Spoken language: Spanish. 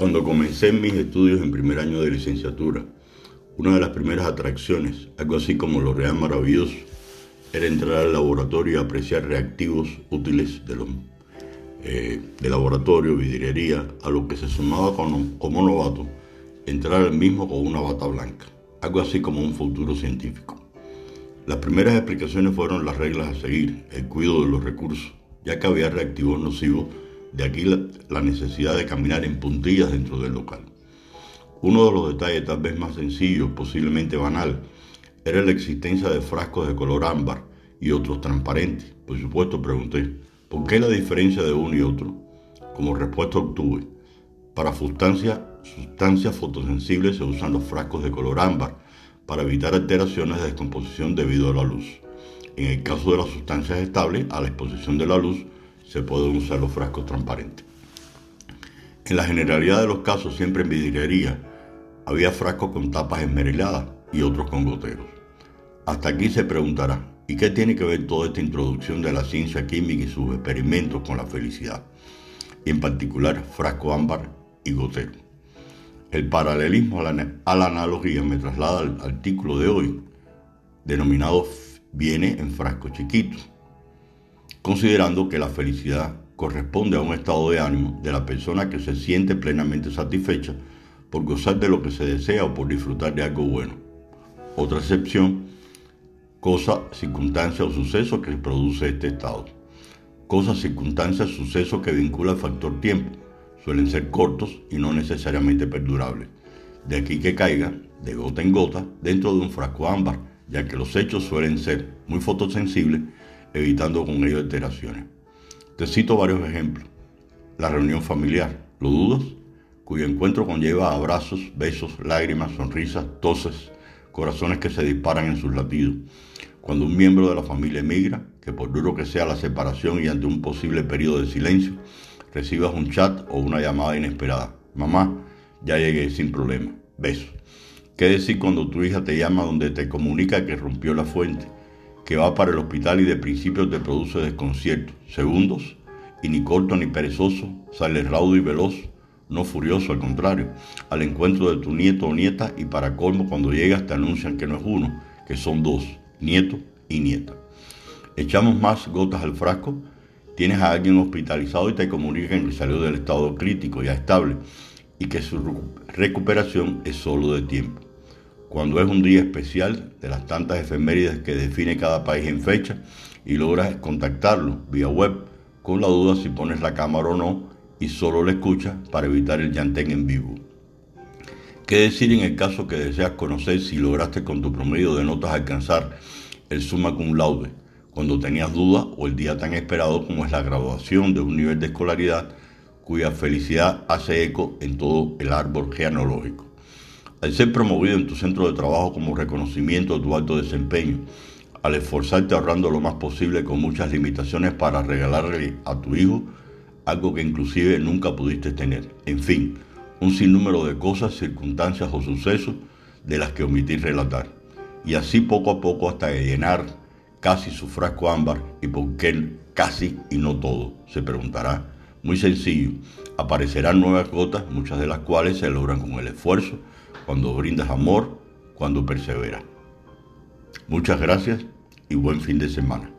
Cuando comencé mis estudios en primer año de licenciatura, una de las primeras atracciones, algo así como lo real maravilloso, era entrar al laboratorio y apreciar reactivos útiles de, los, eh, de laboratorio, vidriería, a lo que se sumaba como, como novato, entrar al mismo con una bata blanca, algo así como un futuro científico. Las primeras explicaciones fueron las reglas a seguir, el cuidado de los recursos, ya que había reactivos nocivos, de aquí la, necesidad de caminar en puntillas dentro del local. Uno de los detalles tal vez más sencillos, posiblemente banal, era la existencia de frascos de color ámbar y otros transparentes. Por supuesto pregunté, ¿por qué la diferencia de uno y otro? Como respuesta obtuve, para sustancias, sustancias fotosensibles se usan los frascos de color ámbar para evitar alteraciones de descomposición debido a la luz. En el caso de las sustancias estables, a la exposición de la luz, se pueden usar los frascos transparentes. En la generalidad de los casos, siempre en vidriería, había frascos con tapas esmeriladas y otros con goteros. Hasta aquí se preguntará, ¿y qué tiene que ver toda esta introducción de la ciencia química y sus experimentos con la felicidad? Y en particular, frasco ámbar y gotero. El paralelismo a la, analogía me traslada al artículo de hoy, denominado Viene en frascos chiquitos, considerando que la felicidad corresponde a un estado de ánimo de la persona que se siente plenamente satisfecha por gozar de lo que se desea o por disfrutar de algo bueno. Otra excepción, cosa, circunstancia o suceso que produce este estado. Cosa, circunstancia, suceso que vincula el factor tiempo suelen ser cortos y no necesariamente perdurables. De aquí que caiga, de gota en gota, dentro de un frasco ámbar, ya que los hechos suelen ser muy fotosensibles, evitando con ello alteraciones. Te cito varios ejemplos. La reunión familiar, ¿lo dudas? Cuyo encuentro conlleva abrazos, besos, lágrimas, sonrisas, toses, corazones que se disparan en sus latidos. Cuando un miembro de la familia emigra, que por duro que sea la separación y ante un posible periodo de silencio, recibas un chat o una llamada inesperada. Mamá, ya llegué sin problema. Beso. ¿Qué decir cuando tu hija te llama donde te comunica que rompió la fuente, que va para el hospital y de principio te produce desconcierto? Segundos, y ni corto ni perezoso, sale raudo y veloz, no furioso, al contrario, al encuentro de tu nieto o nieta y para colmo cuando llegas te anuncian que no es uno, que son dos, nieto y nieta. Echamos más gotas al frasco tienes a alguien hospitalizado y te comunican que salió del estado crítico ya estable y que su recuperación es solo de tiempo. Cuando es un día especial de las tantas efemérides que define cada país en fecha y logras contactarlo vía web con la duda si pones la cámara o no y solo le escuchas para evitar el llantén en vivo. ¿Qué decir en el caso que deseas conocer si lograste con tu promedio de notas alcanzar el summa cum laude? cuando tenías dudas o el día tan esperado como es la graduación de un nivel de escolaridad cuya felicidad hace eco en todo el árbol genealógico. Al ser promovido en tu centro de trabajo como reconocimiento de tu alto desempeño, al esforzarte ahorrando lo más posible con muchas limitaciones para regalarle a tu hijo algo que inclusive nunca pudiste tener. En fin, un sinnúmero de cosas, circunstancias o sucesos de las que omití relatar. Y así poco a poco hasta llenar casi su frasco ámbar y por qué casi y no todo, se preguntará. Muy sencillo, aparecerán nuevas gotas, muchas de las cuales se logran con el esfuerzo, cuando brindas amor, cuando perseveras. Muchas gracias y buen fin de semana.